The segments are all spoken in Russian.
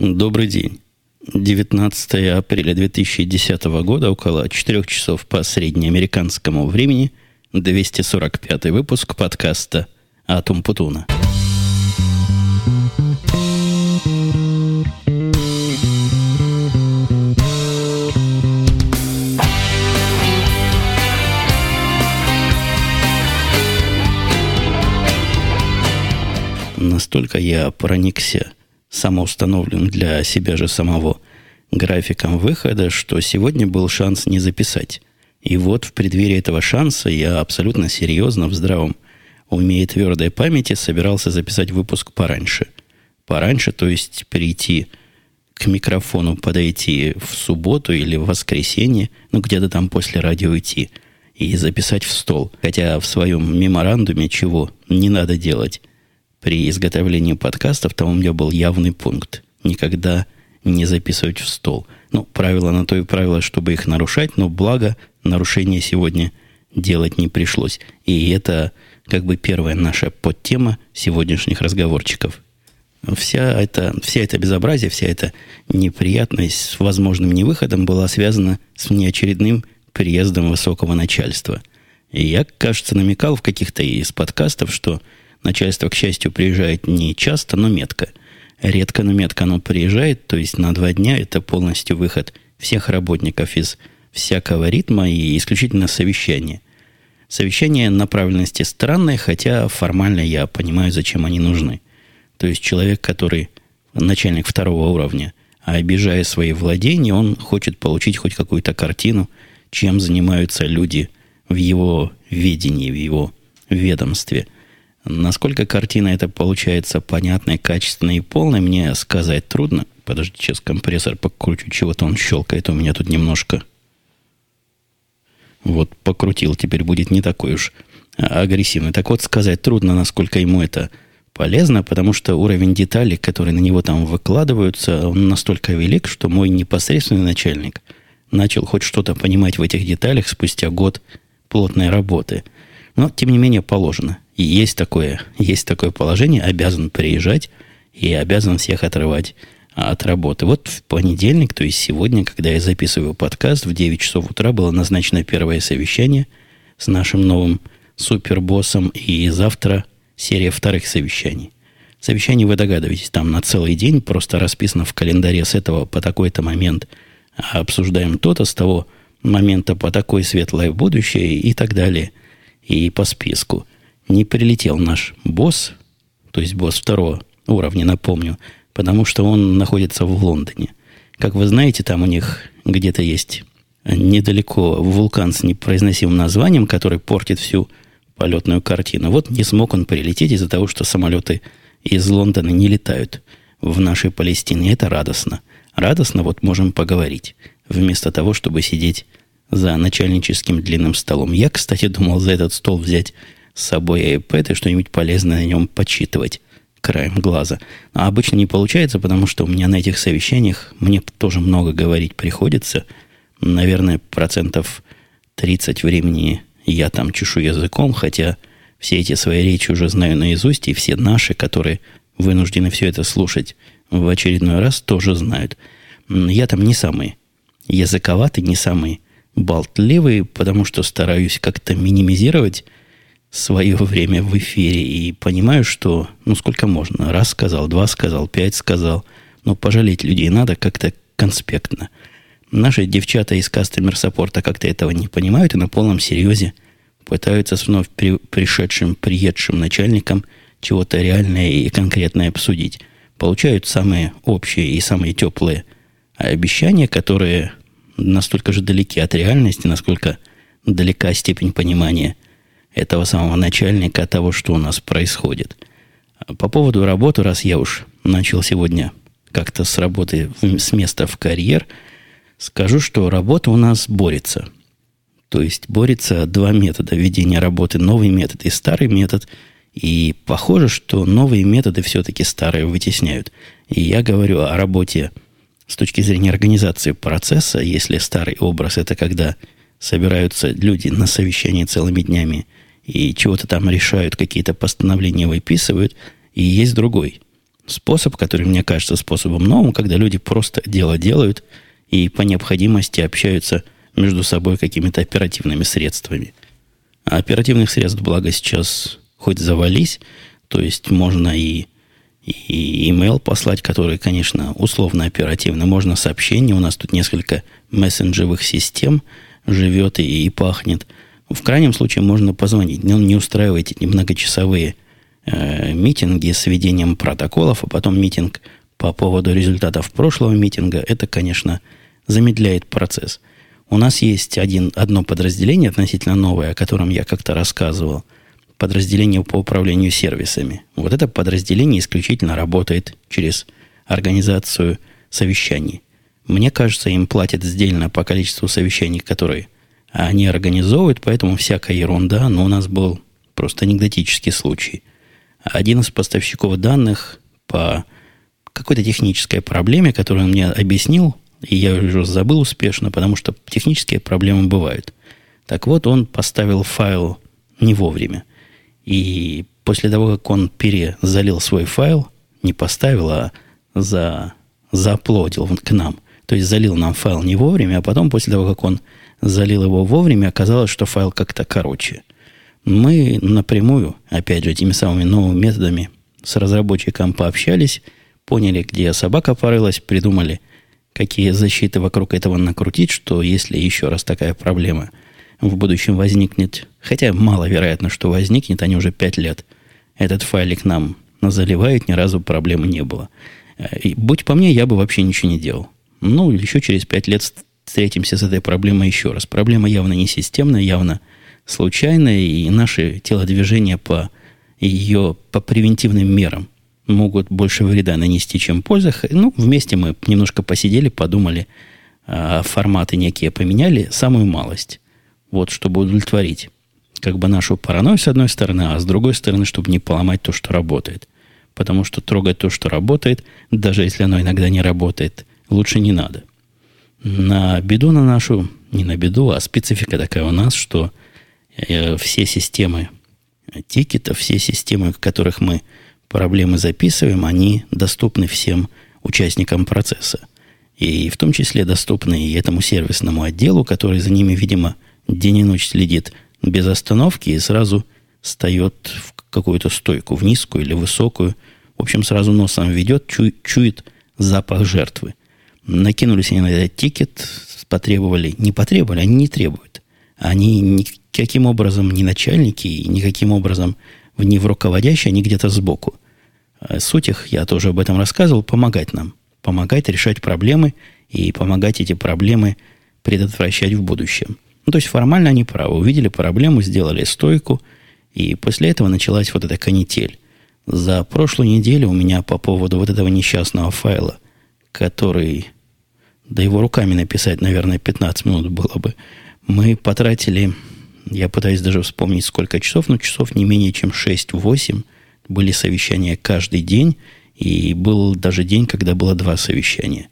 Добрый день. 19 апреля 2010 года, около 4 часов по среднеамериканскому времени, 245 выпуск подкаста «Атум Путуна». Настолько я проникся самоустановленным для себя же самого графиком выхода, что сегодня был шанс не записать. И вот в преддверии этого шанса я абсолютно серьезно, в здравом уме и твердой памяти собирался записать выпуск пораньше. Пораньше, то есть прийти к микрофону, подойти в субботу или в воскресенье, ну где-то там после радио идти, и записать в стол. Хотя в своем меморандуме чего не надо делать при изготовлении подкастов, там у меня был явный пункт. Никогда не записывать в стол. Ну, правило на то и правило, чтобы их нарушать, но благо нарушения сегодня делать не пришлось. И это как бы первая наша подтема сегодняшних разговорчиков. Вся эта, вся эта безобразие, вся эта неприятность с возможным невыходом была связана с неочередным приездом высокого начальства. И я, кажется, намекал в каких-то из подкастов, что Начальство, к счастью, приезжает не часто, но метко. Редко, но метко оно приезжает, то есть на два дня это полностью выход всех работников из всякого ритма и исключительно совещание. Совещание направленности странное, хотя формально я понимаю, зачем они нужны. То есть человек, который начальник второго уровня, а обижая свои владения, он хочет получить хоть какую-то картину, чем занимаются люди в его видении, в его ведомстве – Насколько картина эта получается понятной, качественной и полной, мне сказать трудно. Подожди, сейчас компрессор покручу, чего-то он щелкает у меня тут немножко. Вот покрутил, теперь будет не такой уж агрессивный. Так вот, сказать трудно, насколько ему это полезно, потому что уровень деталей, которые на него там выкладываются, он настолько велик, что мой непосредственный начальник начал хоть что-то понимать в этих деталях спустя год плотной работы. Но, тем не менее, положено. И есть такое, есть такое положение, обязан приезжать и обязан всех отрывать от работы. Вот в понедельник, то есть сегодня, когда я записываю подкаст, в 9 часов утра было назначено первое совещание с нашим новым супербоссом, и завтра серия вторых совещаний. Совещание, вы догадываетесь, там на целый день просто расписано в календаре с этого по такой-то момент обсуждаем то-то, с того момента по такое светлое будущее и так далее, и по списку не прилетел наш босс, то есть босс второго уровня, напомню, потому что он находится в Лондоне. Как вы знаете, там у них где-то есть недалеко вулкан с непроизносимым названием, который портит всю полетную картину. Вот не смог он прилететь из-за того, что самолеты из Лондона не летают в нашей Палестине. Это радостно. Радостно вот можем поговорить, вместо того, чтобы сидеть за начальническим длинным столом. Я, кстати, думал за этот стол взять с собой iPad и что-нибудь полезное на нем почитывать краем глаза. А обычно не получается, потому что у меня на этих совещаниях мне тоже много говорить приходится. Наверное, процентов 30 времени я там чешу языком, хотя все эти свои речи уже знаю наизусть, и все наши, которые вынуждены все это слушать в очередной раз, тоже знают. Я там не самый языковатый, не самый болтливый, потому что стараюсь как-то минимизировать свое время в эфире и понимаю, что, ну, сколько можно. Раз сказал, два сказал, пять сказал. Но пожалеть людей надо как-то конспектно. Наши девчата из кастомер саппорта как-то этого не понимают и на полном серьезе пытаются с вновь при, пришедшим, приедшим начальником чего-то реальное и конкретное обсудить. Получают самые общие и самые теплые обещания, которые настолько же далеки от реальности, насколько далека степень понимания – этого самого начальника того, что у нас происходит. По поводу работы, раз я уж начал сегодня как-то с работы, с места в карьер, скажу, что работа у нас борется. То есть борется два метода ведения работы. Новый метод и старый метод. И похоже, что новые методы все-таки старые вытесняют. И я говорю о работе с точки зрения организации процесса, если старый образ это когда собираются люди на совещании целыми днями и чего-то там решают, какие-то постановления выписывают, и есть другой способ, который мне кажется способом новым, когда люди просто дело делают и по необходимости общаются между собой какими-то оперативными средствами. А оперативных средств, благо, сейчас хоть завались, то есть можно и, и email послать, который, конечно, условно оперативный, можно сообщение, у нас тут несколько мессенджевых систем живет и, и пахнет. В крайнем случае можно позвонить, но не устраивайте многочасовые э, митинги с ведением протоколов, а потом митинг по поводу результатов прошлого митинга. Это, конечно, замедляет процесс. У нас есть один, одно подразделение относительно новое, о котором я как-то рассказывал. Подразделение по управлению сервисами. Вот это подразделение исключительно работает через организацию совещаний. Мне кажется, им платят сдельно по количеству совещаний, которые они организовывают, поэтому всякая ерунда, но у нас был просто анекдотический случай. Один из поставщиков данных по какой-то технической проблеме, которую он мне объяснил, и я уже забыл успешно, потому что технические проблемы бывают. Так вот, он поставил файл не вовремя. И после того, как он перезалил свой файл, не поставил, а за, зааплодил к нам. То есть залил нам файл не вовремя, а потом, после того, как он залил его вовремя, оказалось, что файл как-то короче. Мы напрямую, опять же, этими самыми новыми методами с разработчиком пообщались, поняли, где собака порылась, придумали, какие защиты вокруг этого накрутить, что если еще раз такая проблема в будущем возникнет, хотя маловероятно, что возникнет, они уже пять лет этот файлик нам заливают, ни разу проблемы не было. И, будь по мне, я бы вообще ничего не делал. Ну, еще через пять лет встретимся с этой проблемой еще раз. Проблема явно не системная, явно случайная, и наши телодвижения по ее по превентивным мерам могут больше вреда нанести, чем пользы. Ну, вместе мы немножко посидели, подумали, а, форматы некие поменяли, самую малость. Вот, чтобы удовлетворить как бы нашу паранойю с одной стороны, а с другой стороны, чтобы не поломать то, что работает. Потому что трогать то, что работает, даже если оно иногда не работает, лучше не надо. На беду на нашу, не на беду, а специфика такая у нас, что э, все системы тикетов, все системы, в которых мы проблемы записываем, они доступны всем участникам процесса. И в том числе доступны и этому сервисному отделу, который за ними, видимо, день и ночь следит без остановки и сразу встает в какую-то стойку, в низкую или высокую. В общем, сразу носом ведет, чу, чует запах жертвы. Накинулись они на этот тикет, потребовали, не потребовали, они не требуют. Они никаким образом не начальники, и никаким образом не в руководящие, они где-то сбоку. Э, суть их, я тоже об этом рассказывал, помогать нам. Помогать решать проблемы и помогать эти проблемы предотвращать в будущем. Ну, то есть формально они правы. Увидели проблему, сделали стойку, и после этого началась вот эта канитель. За прошлую неделю у меня по поводу вот этого несчастного файла, который, да его руками написать, наверное, 15 минут было бы, мы потратили я пытаюсь даже вспомнить, сколько часов, но часов не менее чем 6-8. Были совещания каждый день, и был даже день, когда было два совещания.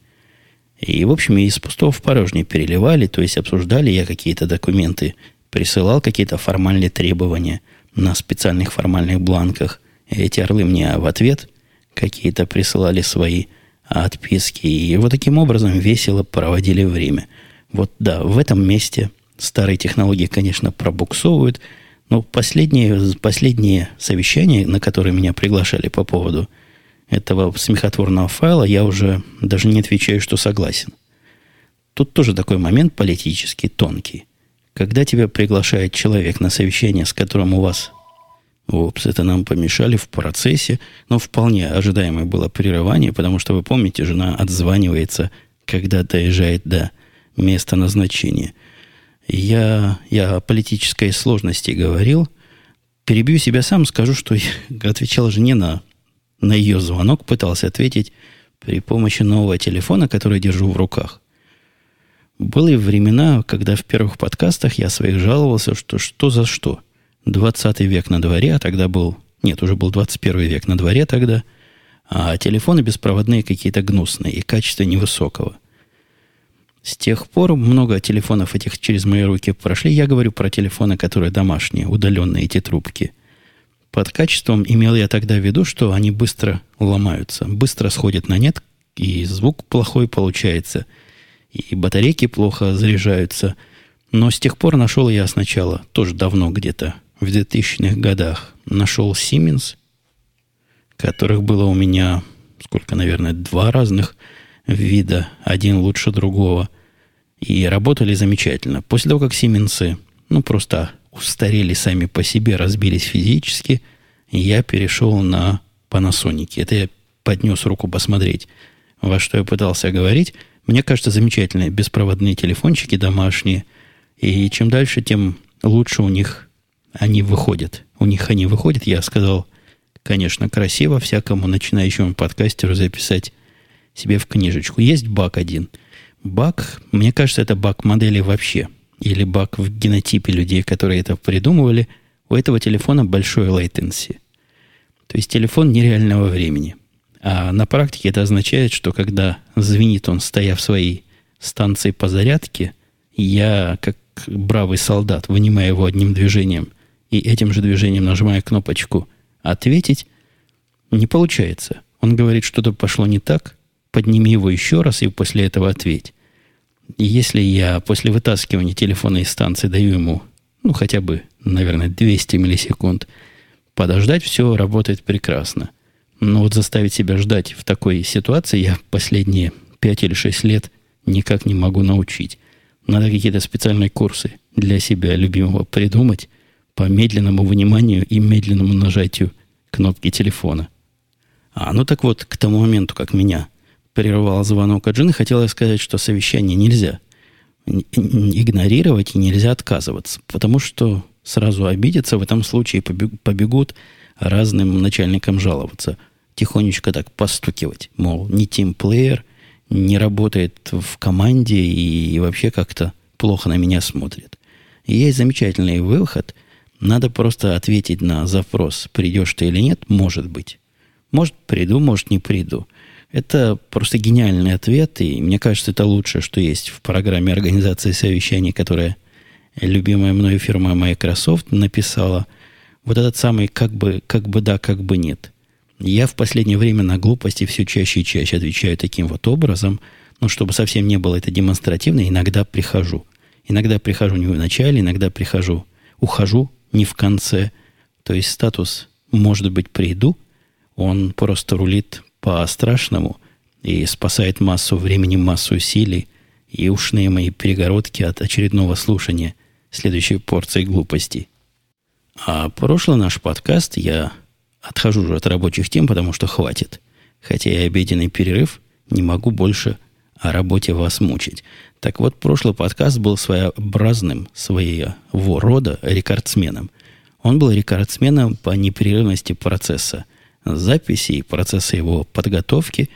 И, в общем, из пустого в порожнее переливали, то есть обсуждали я какие-то документы, присылал какие-то формальные требования на специальных формальных бланках. Эти орлы мне в ответ какие-то присылали свои отписки. И вот таким образом весело проводили время. Вот да, в этом месте Старые технологии, конечно, пробуксовывают, но последние, последние совещания, на которые меня приглашали по поводу этого смехотворного файла, я уже даже не отвечаю, что согласен. Тут тоже такой момент политический, тонкий. Когда тебя приглашает человек на совещание, с которым у вас... Опс, это нам помешали в процессе, но вполне ожидаемое было прерывание, потому что, вы помните, жена отзванивается, когда доезжает до места назначения – я, я о политической сложности говорил. Перебью себя сам, скажу, что я отвечал жене на, на ее звонок, пытался ответить при помощи нового телефона, который держу в руках. Были времена, когда в первых подкастах я своих жаловался, что что за что. 20 век на дворе, а тогда был... Нет, уже был 21 век на дворе тогда. А телефоны беспроводные какие-то гнусные и качество невысокого – с тех пор много телефонов этих через мои руки прошли. Я говорю про телефоны, которые домашние, удаленные эти трубки. Под качеством имел я тогда в виду, что они быстро ломаются, быстро сходят на нет, и звук плохой получается, и батарейки плохо заряжаются. Но с тех пор нашел я сначала, тоже давно где-то, в 2000-х годах, нашел Siemens, которых было у меня, сколько, наверное, два разных вида, один лучше другого. И работали замечательно. После того, как Сименсы, ну, просто устарели сами по себе, разбились физически, я перешел на Panasonic. Это я поднес руку посмотреть, во что я пытался говорить. Мне кажется, замечательные беспроводные телефончики домашние. И чем дальше, тем лучше у них они выходят. У них они выходят, я сказал, конечно, красиво всякому начинающему подкастеру записать себе в книжечку. Есть баг один. Баг, мне кажется, это баг модели вообще. Или баг в генотипе людей, которые это придумывали. У этого телефона большой latency. То есть телефон нереального времени. А на практике это означает, что когда звенит он, стоя в своей станции по зарядке, я, как бравый солдат, вынимаю его одним движением и этим же движением нажимаю кнопочку «Ответить», не получается. Он говорит, что-то пошло не так, подними его еще раз и после этого ответь. И если я после вытаскивания телефона из станции даю ему, ну, хотя бы, наверное, 200 миллисекунд, подождать, все работает прекрасно. Но вот заставить себя ждать в такой ситуации я последние 5 или 6 лет никак не могу научить. Надо какие-то специальные курсы для себя любимого придумать по медленному выниманию и медленному нажатию кнопки телефона. А, ну так вот, к тому моменту, как меня прервал звонок от жены, хотела сказать, что совещание нельзя игнорировать и нельзя отказываться, потому что сразу обидятся, в этом случае побегут разным начальникам жаловаться. Тихонечко так постукивать, мол, не тимплеер, не работает в команде и вообще как-то плохо на меня смотрит. И есть замечательный выход. Надо просто ответить на запрос, придешь ты или нет, может быть. Может, приду, может, не приду. Это просто гениальный ответ, и мне кажется, это лучшее, что есть в программе организации совещаний, которая любимая мною фирма Microsoft написала. Вот этот самый как бы, как бы да, как бы нет. Я в последнее время на глупости все чаще и чаще отвечаю таким вот образом, но чтобы совсем не было это демонстративно, иногда прихожу. Иногда прихожу не в начале, иногда прихожу, ухожу не в конце. То есть статус «может быть, приду», он просто рулит по-страшному и спасает массу времени, массу усилий и ушные мои перегородки от очередного слушания следующей порции глупостей. А прошлый наш подкаст я отхожу уже от рабочих тем, потому что хватит. Хотя и обеденный перерыв не могу больше о работе вас мучить. Так вот, прошлый подкаст был своеобразным, своего рода рекордсменом. Он был рекордсменом по непрерывности процесса – записи и процесса его подготовки.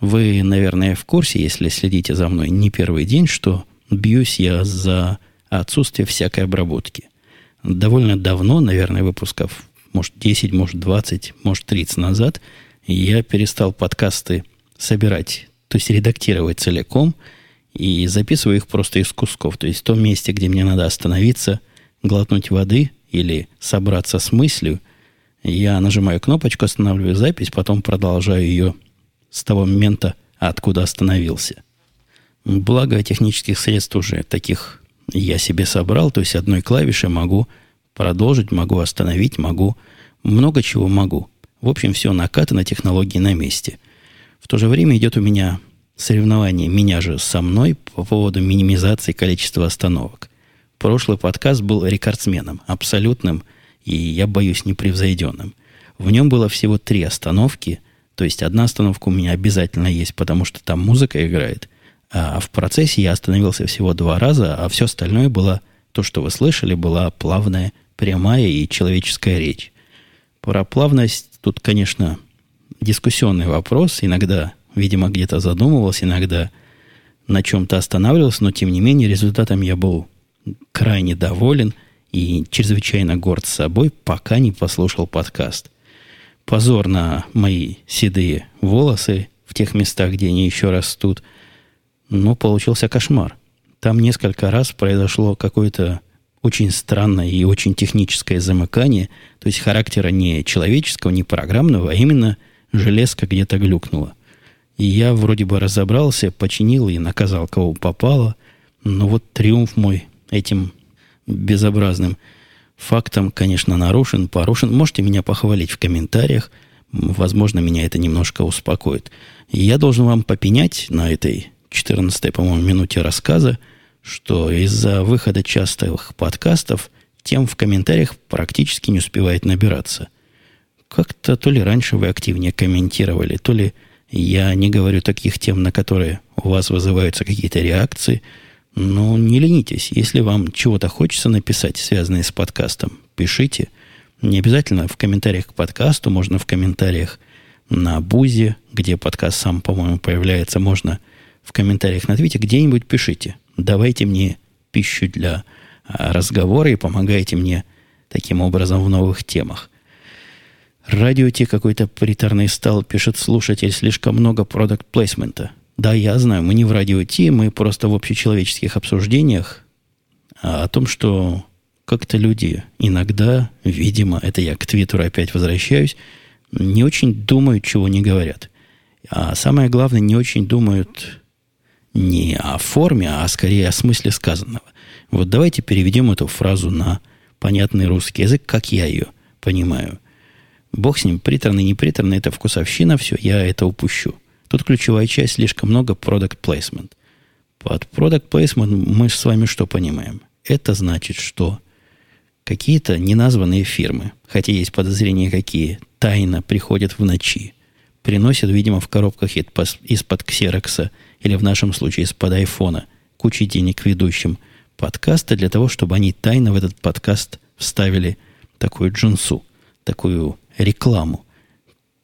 Вы, наверное, в курсе, если следите за мной не первый день, что бьюсь я за отсутствие всякой обработки. Довольно давно, наверное, выпусков, может, 10, может, 20, может, 30 назад, я перестал подкасты собирать, то есть редактировать целиком, и записываю их просто из кусков. То есть в том месте, где мне надо остановиться, глотнуть воды или собраться с мыслью, я нажимаю кнопочку, останавливаю запись, потом продолжаю ее с того момента, откуда остановился. Благо технических средств уже таких я себе собрал, то есть одной клавишей могу продолжить, могу остановить, могу много чего могу. В общем, все накатано, технологии на месте. В то же время идет у меня соревнование меня же со мной по поводу минимизации количества остановок. Прошлый подкаст был рекордсменом, абсолютным – и я боюсь непревзойденным. В нем было всего три остановки, то есть одна остановка у меня обязательно есть, потому что там музыка играет, а в процессе я остановился всего два раза, а все остальное было, то, что вы слышали, была плавная, прямая и человеческая речь. Про плавность тут, конечно, дискуссионный вопрос. Иногда, видимо, где-то задумывался, иногда на чем-то останавливался, но, тем не менее, результатом я был крайне доволен – и чрезвычайно горд собой, пока не послушал подкаст. Позор на мои седые волосы в тех местах, где они еще растут. Но получился кошмар. Там несколько раз произошло какое-то очень странное и очень техническое замыкание, то есть характера не человеческого, не программного, а именно железка где-то глюкнула. И я вроде бы разобрался, починил и наказал, кого попало. Но вот триумф мой этим безобразным фактом, конечно, нарушен, порушен. Можете меня похвалить в комментариях. Возможно, меня это немножко успокоит. Я должен вам попенять на этой 14 по-моему, минуте рассказа, что из-за выхода частых подкастов тем в комментариях практически не успевает набираться. Как-то то ли раньше вы активнее комментировали, то ли я не говорю таких тем, на которые у вас вызываются какие-то реакции. Но не ленитесь. Если вам чего-то хочется написать, связанное с подкастом, пишите. Не обязательно в комментариях к подкасту, можно в комментариях на Бузе, где подкаст сам, по-моему, появляется, можно в комментариях на Твите, где-нибудь пишите. Давайте мне пищу для а, разговора и помогайте мне таким образом в новых темах. Радио Ти какой-то приторный стал, пишет слушатель, слишком много продукт плейсмента. Да, я знаю, мы не в радио Ти, мы просто в общечеловеческих обсуждениях а о том, что как-то люди иногда, видимо, это я к Твиттеру опять возвращаюсь, не очень думают, чего не говорят. А самое главное, не очень думают не о форме, а скорее о смысле сказанного. Вот давайте переведем эту фразу на понятный русский язык, как я ее понимаю – Бог с ним, приторный, не приторный, это вкусовщина, все, я это упущу. Тут ключевая часть, слишком много product placement. Под product placement мы с вами что понимаем? Это значит, что какие-то неназванные фирмы, хотя есть подозрения какие, тайно приходят в ночи, приносят, видимо, в коробках из-под ксерокса или в нашем случае из-под айфона кучу денег ведущим подкаста для того, чтобы они тайно в этот подкаст вставили такую джинсу, такую рекламу.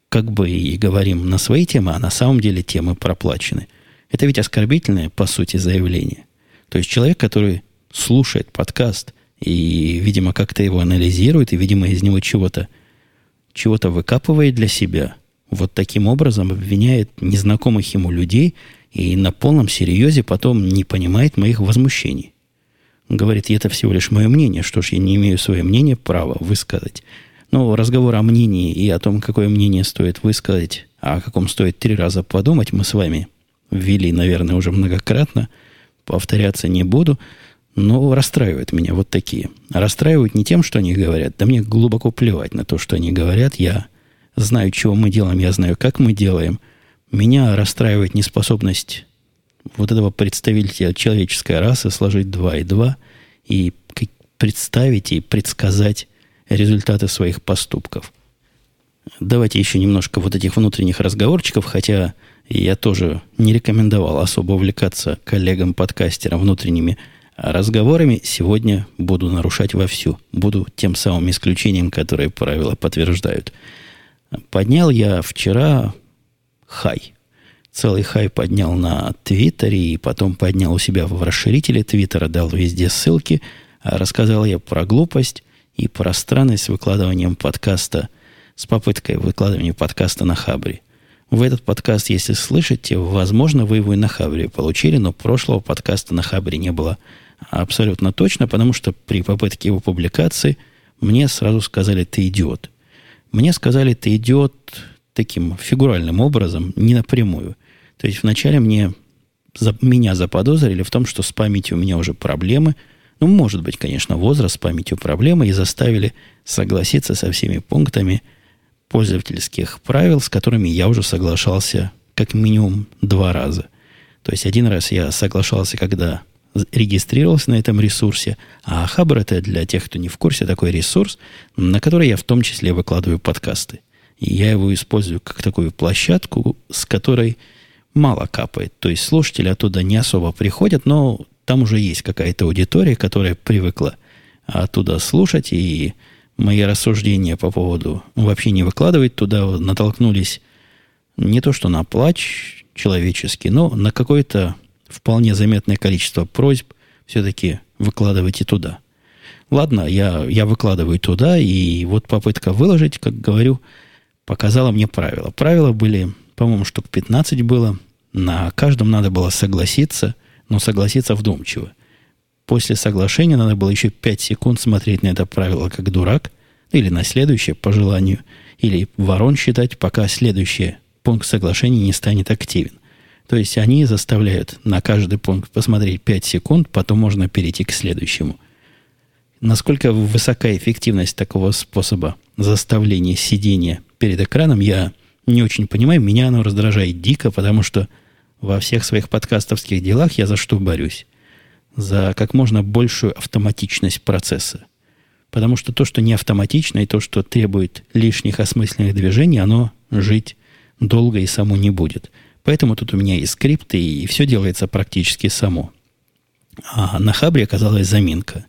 Как бы и говорим на свои темы, а на самом деле темы проплачены. Это ведь оскорбительное, по сути, заявление. То есть человек, который слушает подкаст и, видимо, как-то его анализирует, и, видимо, из него чего-то чего выкапывает для себя, вот таким образом обвиняет незнакомых ему людей и на полном серьезе потом не понимает моих возмущений. Говорит, это всего лишь мое мнение, что ж, я не имею свое мнение права высказать. Ну, разговор о мнении и о том, какое мнение стоит высказать, а о каком стоит три раза подумать, мы с вами ввели, наверное, уже многократно. Повторяться не буду. Но расстраивают меня вот такие. Расстраивают не тем, что они говорят. Да мне глубоко плевать на то, что они говорят. Я знаю, чего мы делаем, я знаю, как мы делаем. Меня расстраивает неспособность вот этого представителя человеческой расы сложить два и два и представить и предсказать результаты своих поступков. Давайте еще немножко вот этих внутренних разговорчиков, хотя я тоже не рекомендовал особо увлекаться коллегам-подкастерам внутренними разговорами. Сегодня буду нарушать вовсю. Буду тем самым исключением, которое правила подтверждают. Поднял я вчера хай. Целый хай поднял на Твиттере и потом поднял у себя в расширителе Твиттера, дал везде ссылки. Рассказал я про глупость – и пространность с выкладыванием подкаста, с попыткой выкладывания подкаста на Хабре. В этот подкаст, если слышите, возможно, вы его и на Хабре получили, но прошлого подкаста на Хабре не было абсолютно точно, потому что при попытке его публикации мне сразу сказали «ты идиот». Мне сказали «ты идиот» таким фигуральным образом, не напрямую. То есть вначале мне, за, меня заподозрили в том, что с памятью у меня уже проблемы – ну, может быть, конечно, возраст, памятью проблемы, и заставили согласиться со всеми пунктами пользовательских правил, с которыми я уже соглашался как минимум два раза. То есть один раз я соглашался, когда регистрировался на этом ресурсе, а Хабр это для тех, кто не в курсе, такой ресурс, на который я в том числе выкладываю подкасты. И я его использую как такую площадку, с которой мало капает. То есть слушатели оттуда не особо приходят, но там уже есть какая-то аудитория, которая привыкла оттуда слушать, и мои рассуждения по поводу вообще не выкладывать туда, натолкнулись не то что на плач человеческий, но на какое-то вполне заметное количество просьб все-таки выкладывайте туда. Ладно, я, я выкладываю туда, и вот попытка выложить, как говорю, показала мне правила. Правила были, по-моему, штук 15 было. На каждом надо было согласиться – но согласиться вдумчиво. После соглашения надо было еще 5 секунд смотреть на это правило как дурак, или на следующее по желанию, или ворон считать, пока следующий пункт соглашения не станет активен. То есть они заставляют на каждый пункт посмотреть 5 секунд, потом можно перейти к следующему. Насколько высока эффективность такого способа заставления сидения перед экраном, я не очень понимаю. Меня оно раздражает дико, потому что во всех своих подкастовских делах я за что борюсь? За как можно большую автоматичность процесса. Потому что то, что не автоматично, и то, что требует лишних осмысленных движений, оно жить долго и само не будет. Поэтому тут у меня и скрипты, и все делается практически само. А на Хабре оказалась заминка.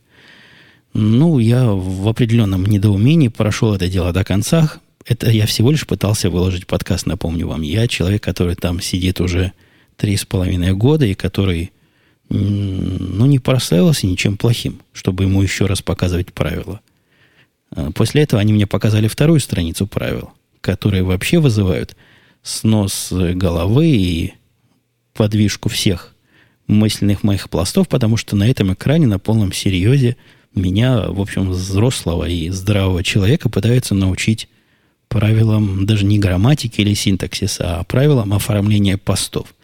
Ну, я в определенном недоумении прошел это дело до конца. Это я всего лишь пытался выложить подкаст, напомню вам. Я человек, который там сидит уже три с половиной года и который ну, не прославился ничем плохим, чтобы ему еще раз показывать правила. А после этого они мне показали вторую страницу правил, которые вообще вызывают снос головы и подвижку всех мысленных моих пластов, потому что на этом экране на полном серьезе меня, в общем, взрослого и здравого человека пытаются научить правилам даже не грамматики или синтаксиса, а правилам оформления постов.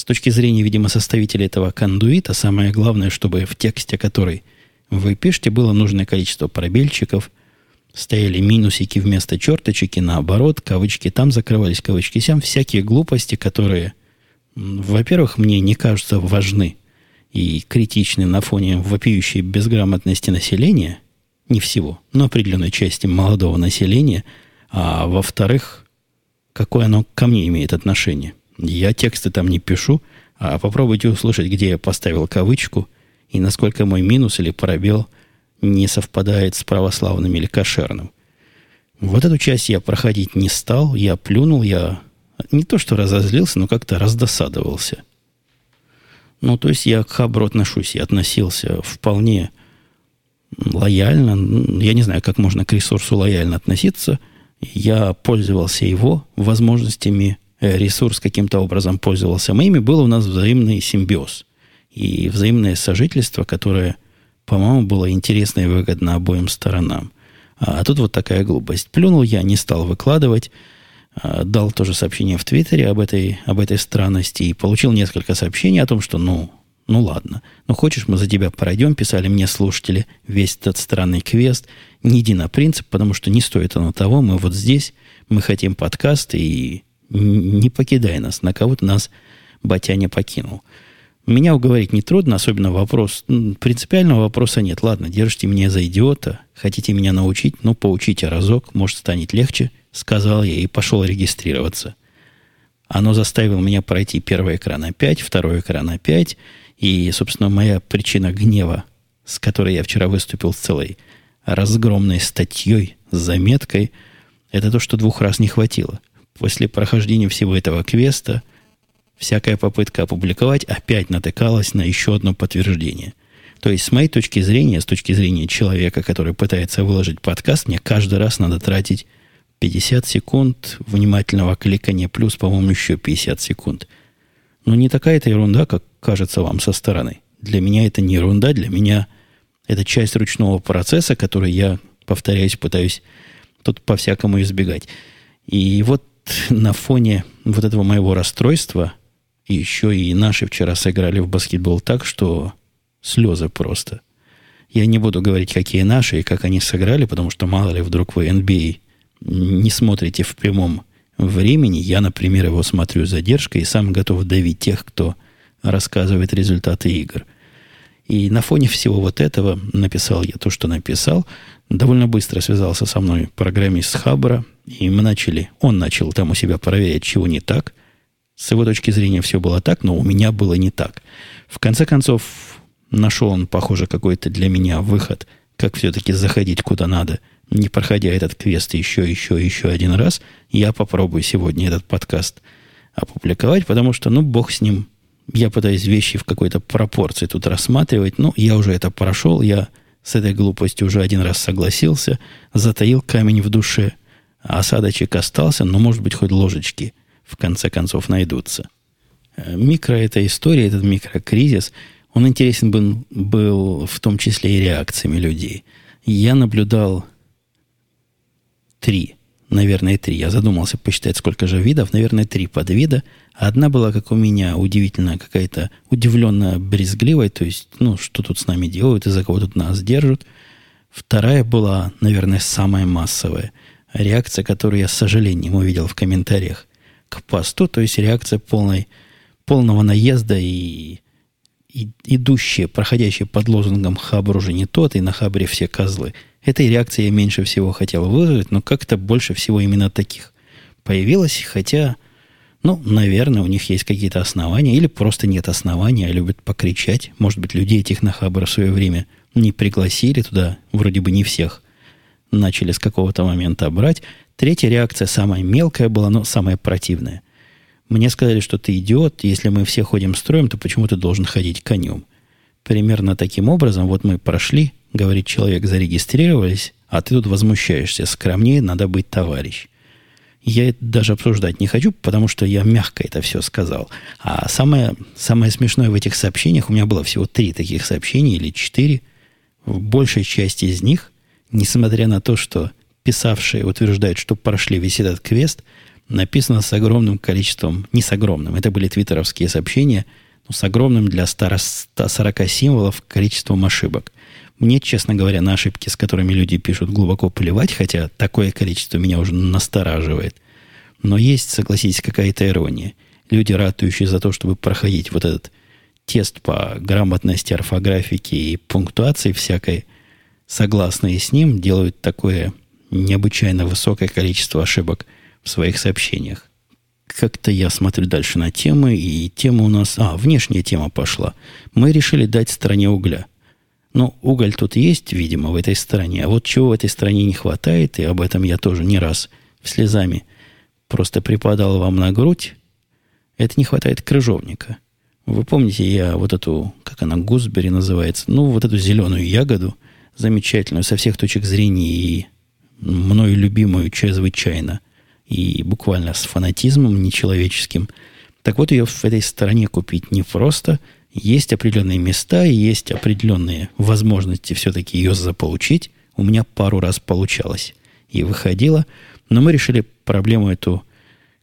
С точки зрения, видимо, составителя этого кондуита, самое главное, чтобы в тексте, который вы пишете, было нужное количество пробельчиков, стояли минусики вместо черточек, и наоборот, кавычки там закрывались, кавычки сям, всякие глупости, которые, во-первых, мне не кажутся важны и критичны на фоне вопиющей безграмотности населения, не всего, но определенной части молодого населения, а во-вторых, какое оно ко мне имеет отношение. Я тексты там не пишу, а попробуйте услышать, где я поставил кавычку и насколько мой минус или пробел не совпадает с православным или кошерным. Вот эту часть я проходить не стал, я плюнул, я не то что разозлился, но как-то раздосадовался. Ну, то есть я к Хабру отношусь, я относился вполне лояльно. Я не знаю, как можно к ресурсу лояльно относиться. Я пользовался его возможностями ресурс каким-то образом пользовался моими, был у нас взаимный симбиоз и взаимное сожительство, которое, по-моему, было интересно и выгодно обоим сторонам. А, а тут вот такая глупость. Плюнул я, не стал выкладывать, а, дал тоже сообщение в Твиттере об этой, об этой странности и получил несколько сообщений о том, что, ну, ну ладно, ну хочешь, мы за тебя пройдем, писали мне слушатели, весь этот странный квест, не иди на принцип, потому что не стоит оно того, мы вот здесь, мы хотим подкаст, и не покидай нас, на кого-то нас батя не покинул. Меня уговорить нетрудно, особенно вопрос, принципиального вопроса нет. Ладно, держите меня за идиота, хотите меня научить, ну, поучите разок, может, станет легче, сказал я и пошел регистрироваться. Оно заставило меня пройти первый экран опять, второй экран опять, и, собственно, моя причина гнева, с которой я вчера выступил с целой разгромной статьей, с заметкой, это то, что двух раз не хватило после прохождения всего этого квеста всякая попытка опубликовать опять натыкалась на еще одно подтверждение. То есть, с моей точки зрения, с точки зрения человека, который пытается выложить подкаст, мне каждый раз надо тратить 50 секунд внимательного кликания, плюс, по-моему, еще 50 секунд. Но не такая это ерунда, как кажется вам со стороны. Для меня это не ерунда, для меня это часть ручного процесса, который я, повторяюсь, пытаюсь тут по-всякому избегать. И вот на фоне вот этого моего расстройства еще и наши вчера сыграли в баскетбол так, что слезы просто. Я не буду говорить, какие наши и как они сыграли, потому что мало ли вдруг вы NBA а не смотрите в прямом времени. Я, например, его смотрю с задержкой и сам готов давить тех, кто рассказывает результаты игр. И на фоне всего вот этого написал я то, что написал. Довольно быстро связался со мной программист Хабра, и мы начали, он начал там у себя проверять, чего не так. С его точки зрения все было так, но у меня было не так. В конце концов, нашел он, похоже, какой-то для меня выход, как все-таки заходить куда надо, не проходя этот квест еще, еще, еще один раз. Я попробую сегодня этот подкаст опубликовать, потому что, ну, бог с ним. Я пытаюсь вещи в какой-то пропорции тут рассматривать. Ну, я уже это прошел, я с этой глупостью уже один раз согласился, затаил камень в душе – осадочек остался, но, может быть, хоть ложечки в конце концов найдутся. Э, микро эта история, этот микрокризис, Он интересен был, был в том числе и реакциями людей. Я наблюдал три, наверное, три. Я задумался посчитать, сколько же видов. Наверное, три подвида. Одна была, как у меня, удивительно какая-то удивленно брезгливая. То есть, ну, что тут с нами делают, из-за кого тут нас держат. Вторая была, наверное, самая массовая. Реакция, которую я с сожалением увидел в комментариях к посту. То есть, реакция полной, полного наезда и и, идущие, проходящие под лозунгом «Хабр уже не тот», и на Хабре все козлы. Этой реакции я меньше всего хотел вызвать, но как-то больше всего именно таких появилось, хотя, ну, наверное, у них есть какие-то основания, или просто нет основания, а любят покричать. Может быть, людей этих на Хабр в свое время не пригласили туда, вроде бы не всех начали с какого-то момента брать. Третья реакция, самая мелкая была, но самая противная – мне сказали, что ты идиот, если мы все ходим строем, то почему ты должен ходить конем? Примерно таким образом, вот мы прошли, говорит человек, зарегистрировались, а ты тут возмущаешься. Скромнее надо быть товарищ. Я это даже обсуждать не хочу, потому что я мягко это все сказал. А самое, самое смешное в этих сообщениях, у меня было всего три таких сообщения или четыре. В большей части из них, несмотря на то, что писавшие утверждают, что прошли весь этот квест – написано с огромным количеством, не с огромным, это были твиттеровские сообщения, но с огромным для 140 символов количеством ошибок. Мне, честно говоря, на ошибки, с которыми люди пишут, глубоко плевать, хотя такое количество меня уже настораживает. Но есть, согласитесь, какая-то ирония. Люди, ратующие за то, чтобы проходить вот этот тест по грамотности, орфографике и пунктуации всякой, согласные с ним, делают такое необычайно высокое количество ошибок – в своих сообщениях. Как-то я смотрю дальше на темы, и тема у нас... А, внешняя тема пошла. Мы решили дать стране угля. Ну, уголь тут есть, видимо, в этой стране. А вот чего в этой стране не хватает, и об этом я тоже не раз слезами просто припадал вам на грудь, это не хватает крыжовника. Вы помните, я вот эту, как она, гусбери называется, ну, вот эту зеленую ягоду, замечательную, со всех точек зрения и мною любимую чрезвычайно – и буквально с фанатизмом нечеловеческим. Так вот, ее в этой стороне купить не просто. Есть определенные места есть определенные возможности все-таки ее заполучить. У меня пару раз получалось и выходило. Но мы решили проблему эту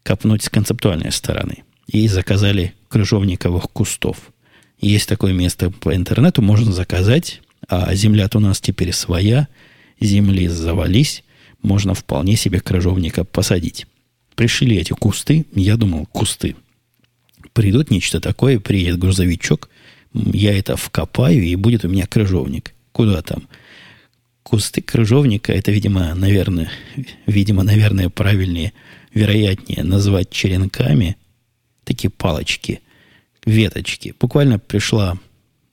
копнуть с концептуальной стороны. И заказали крыжовниковых кустов. Есть такое место по интернету, можно заказать. А земля-то у нас теперь своя. Земли завались можно вполне себе крыжовника посадить. Пришли эти кусты, я думал, кусты. Придут нечто такое, приедет грузовичок, я это вкопаю, и будет у меня крыжовник. Куда там? Кусты крыжовника, это, видимо, наверное, видимо, наверное, правильнее, вероятнее назвать черенками, такие палочки, веточки. Буквально пришла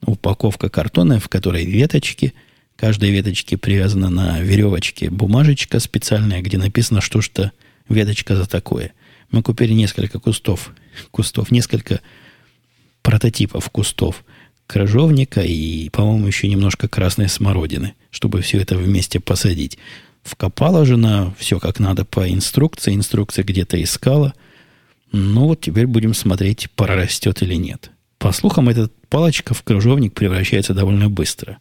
упаковка картона, в которой веточки – каждой веточке привязана на веревочке бумажечка специальная, где написано, что что веточка за такое. Мы купили несколько кустов, кустов, несколько прототипов кустов крыжовника и, по-моему, еще немножко красной смородины, чтобы все это вместе посадить. Вкопала жена все как надо по инструкции. Инструкция где-то искала. Ну вот теперь будем смотреть, прорастет или нет. По слухам, эта палочка в крыжовник превращается довольно быстро.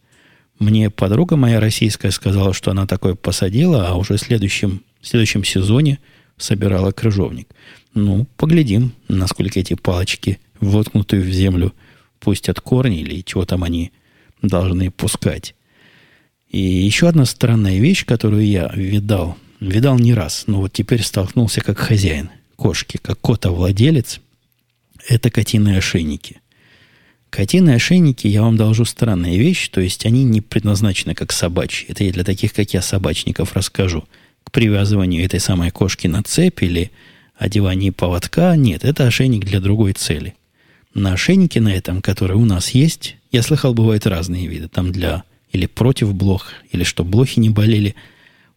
Мне подруга моя российская сказала, что она такое посадила, а уже в следующем, в следующем сезоне собирала крыжовник. Ну, поглядим, насколько эти палочки, воткнутые в землю, пустят корни или чего там они должны пускать. И еще одна странная вещь, которую я видал, видал не раз, но вот теперь столкнулся как хозяин кошки, как кота-владелец, это котиные ошейники. Котиные ошейники, я вам должу странная вещь, то есть они не предназначены как собачьи. Это я для таких, как я, собачников расскажу. К привязыванию этой самой кошки на цепь или одеванию поводка. Нет, это ошейник для другой цели. На ошейнике на этом, который у нас есть, я слыхал, бывают разные виды. Там для или против блох, или что блохи не болели.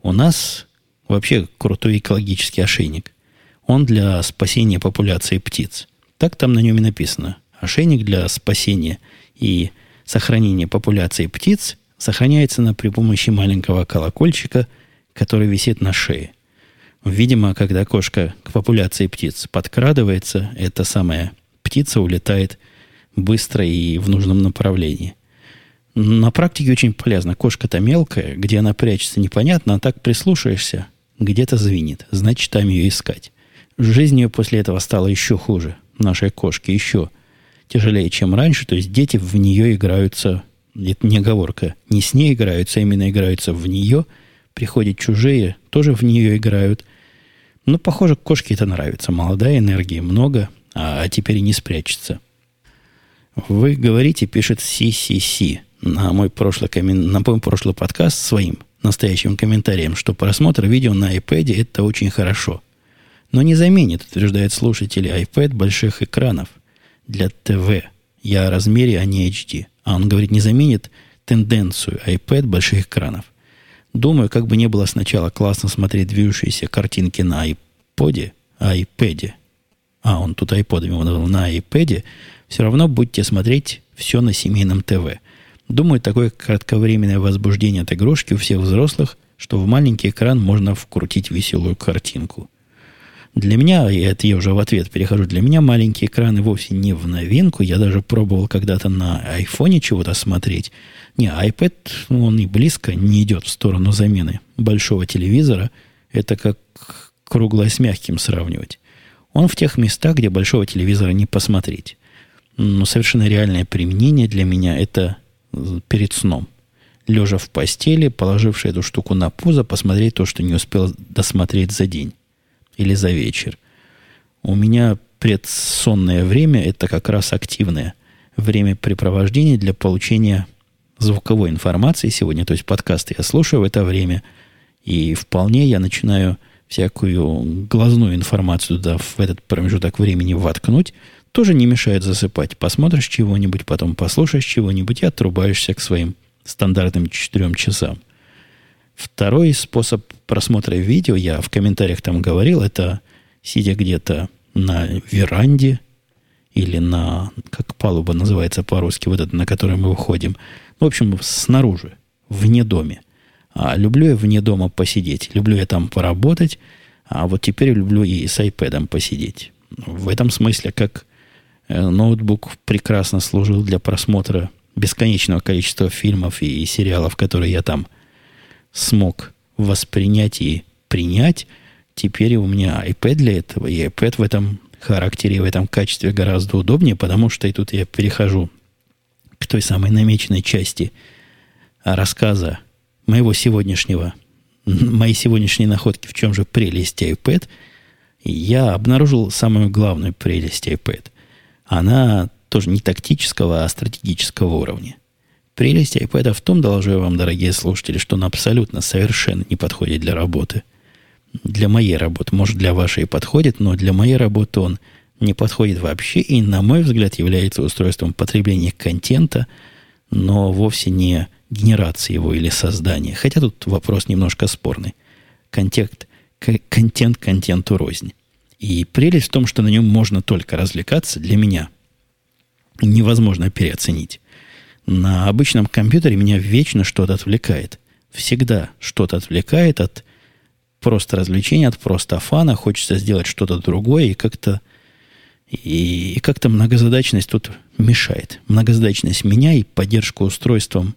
У нас вообще крутой экологический ошейник. Он для спасения популяции птиц. Так там на нем и написано ошейник для спасения и сохранения популяции птиц сохраняется на, при помощи маленького колокольчика, который висит на шее. Видимо, когда кошка к популяции птиц подкрадывается, эта самая птица улетает быстро и в нужном направлении. На практике очень полезно. Кошка-то мелкая, где она прячется, непонятно, а так прислушаешься, где-то звенит. Значит, там ее искать. Жизнь ее после этого стала еще хуже. Нашей кошки еще тяжелее, чем раньше. То есть дети в нее играются, это не оговорка, не с ней играются, а именно играются в нее. Приходят чужие, тоже в нее играют. Ну, похоже, кошке это нравится. Молодая, энергии много, а, а теперь и не спрячется. Вы говорите, пишет CCC на мой прошлый, коммен... на мой прошлый подкаст своим настоящим комментарием, что просмотр видео на iPad это очень хорошо. Но не заменит, утверждает слушатели, iPad больших экранов для ТВ. Я о размере, а не HD. А он говорит, не заменит тенденцию iPad больших экранов. Думаю, как бы не было сначала классно смотреть движущиеся картинки на iPod, iPad, а он тут iPod его назвал, на iPad, все равно будете смотреть все на семейном ТВ. Думаю, такое кратковременное возбуждение от игрушки у всех взрослых, что в маленький экран можно вкрутить веселую картинку. Для меня, и это я уже в ответ перехожу, для меня маленькие экраны вовсе не в новинку. Я даже пробовал когда-то на айфоне чего-то смотреть. Не, iPad, он и близко не идет в сторону замены большого телевизора. Это как круглое с мягким сравнивать. Он в тех местах, где большого телевизора не посмотреть. Но совершенно реальное применение для меня это перед сном. Лежа в постели, положивший эту штуку на пузо, посмотреть то, что не успел досмотреть за день или за вечер. У меня предсонное время – это как раз активное времяпрепровождение для получения звуковой информации сегодня. То есть подкасты я слушаю в это время, и вполне я начинаю всякую глазную информацию туда в этот промежуток времени воткнуть – тоже не мешает засыпать. Посмотришь чего-нибудь, потом послушаешь чего-нибудь и отрубаешься к своим стандартным четырем часам. Второй способ просмотра видео, я в комментариях там говорил, это сидя где-то на веранде или на, как палуба называется по-русски, вот это, на которой мы выходим. В общем, снаружи, вне доме. А люблю я вне дома посидеть. Люблю я там поработать. А вот теперь люблю и с iPad посидеть. В этом смысле, как Э, ноутбук прекрасно служил для просмотра бесконечного количества фильмов и сериалов, которые я там смог воспринять и принять. Теперь у меня iPad для этого, и iPad в этом характере, в этом качестве гораздо удобнее, потому что и тут я перехожу к той самой намеченной части рассказа моего сегодняшнего, моей сегодняшней находки, в чем же прелесть iPad, я обнаружил самую главную прелесть iPad она тоже не тактического, а стратегического уровня. Прелесть iPad в том, доложу я вам, дорогие слушатели, что он абсолютно совершенно не подходит для работы. Для моей работы, может, для вашей подходит, но для моей работы он не подходит вообще и, на мой взгляд, является устройством потребления контента, но вовсе не генерации его или создания. Хотя тут вопрос немножко спорный. Контент, контент контенту рознь. И прелесть в том, что на нем можно только развлекаться, для меня невозможно переоценить. На обычном компьютере меня вечно что-то отвлекает. Всегда что-то отвлекает от просто развлечения, от просто фана. Хочется сделать что-то другое, и как-то и, и как-то многозадачность тут мешает. Многозадачность меня и поддержку устройством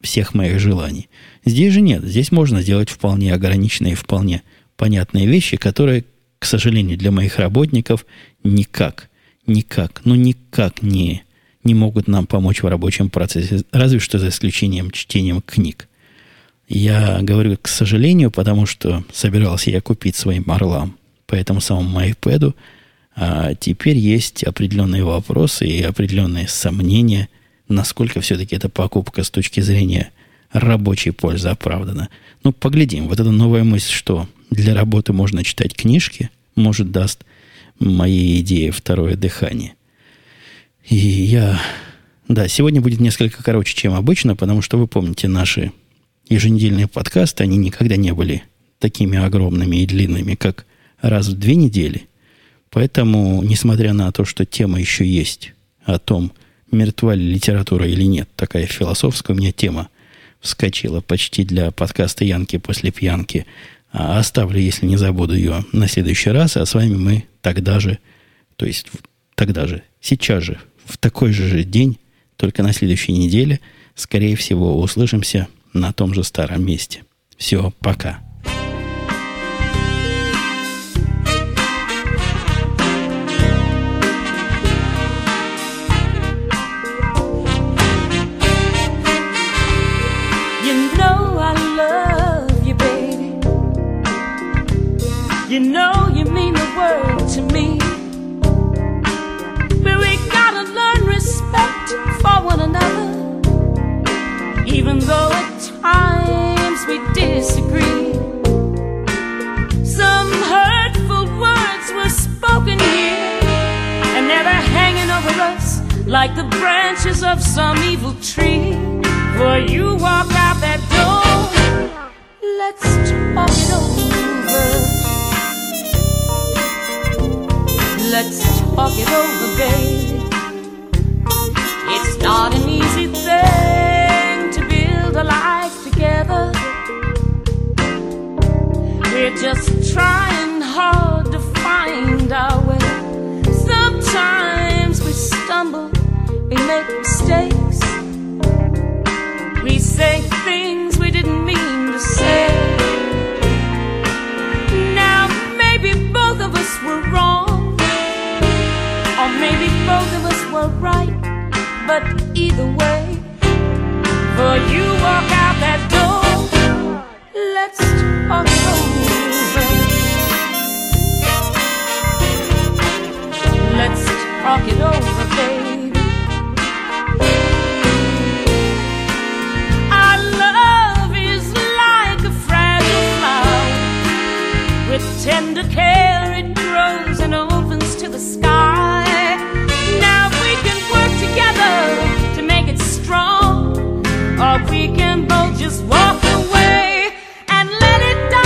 всех моих желаний. Здесь же нет. Здесь можно сделать вполне ограниченные, вполне понятные вещи, которые к сожалению, для моих работников никак, никак, ну никак не, не могут нам помочь в рабочем процессе, разве что за исключением чтением книг. Я говорю к сожалению, потому что собирался я купить своим орлам по этому самому iPad, а теперь есть определенные вопросы и определенные сомнения, насколько все-таки эта покупка с точки зрения рабочей пользы оправдана. Ну, поглядим. Вот эта новая мысль, что для работы можно читать книжки, может, даст моей идее второе дыхание. И я... Да, сегодня будет несколько короче, чем обычно, потому что вы помните наши еженедельные подкасты, они никогда не были такими огромными и длинными, как раз в две недели. Поэтому, несмотря на то, что тема еще есть о том, мертва ли литература или нет, такая философская у меня тема вскочила почти для подкаста «Янки после пьянки», а оставлю, если не забуду ее на следующий раз, а с вами мы тогда же, то есть тогда же, сейчас же, в такой же день, только на следующей неделе, скорее всего, услышимся на том же старом месте. Все, пока. alright. But either way, for you walk out that door, let's talk over. Let's talk it over, baby. Our love is like a fragile flower with tender care. just walk away and let it die.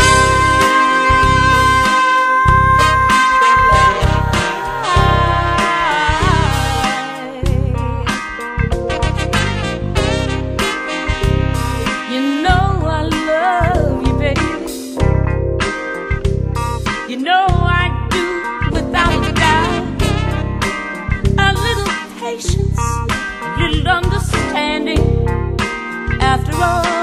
You know I love you, baby. You know I do without a doubt. A little patience, a little understanding after all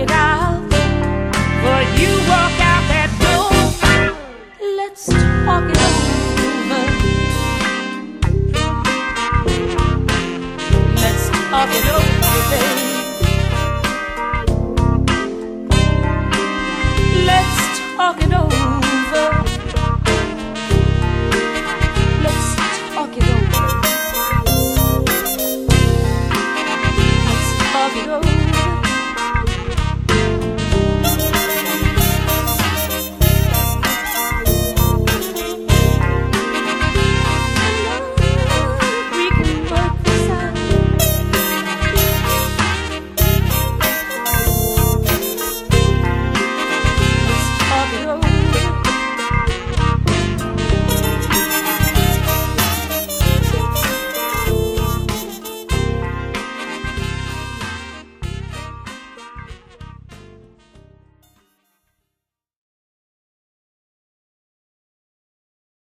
it out. But you walk out that door. Let's talk it over. Let's talk it over, baby. Let's talk it over.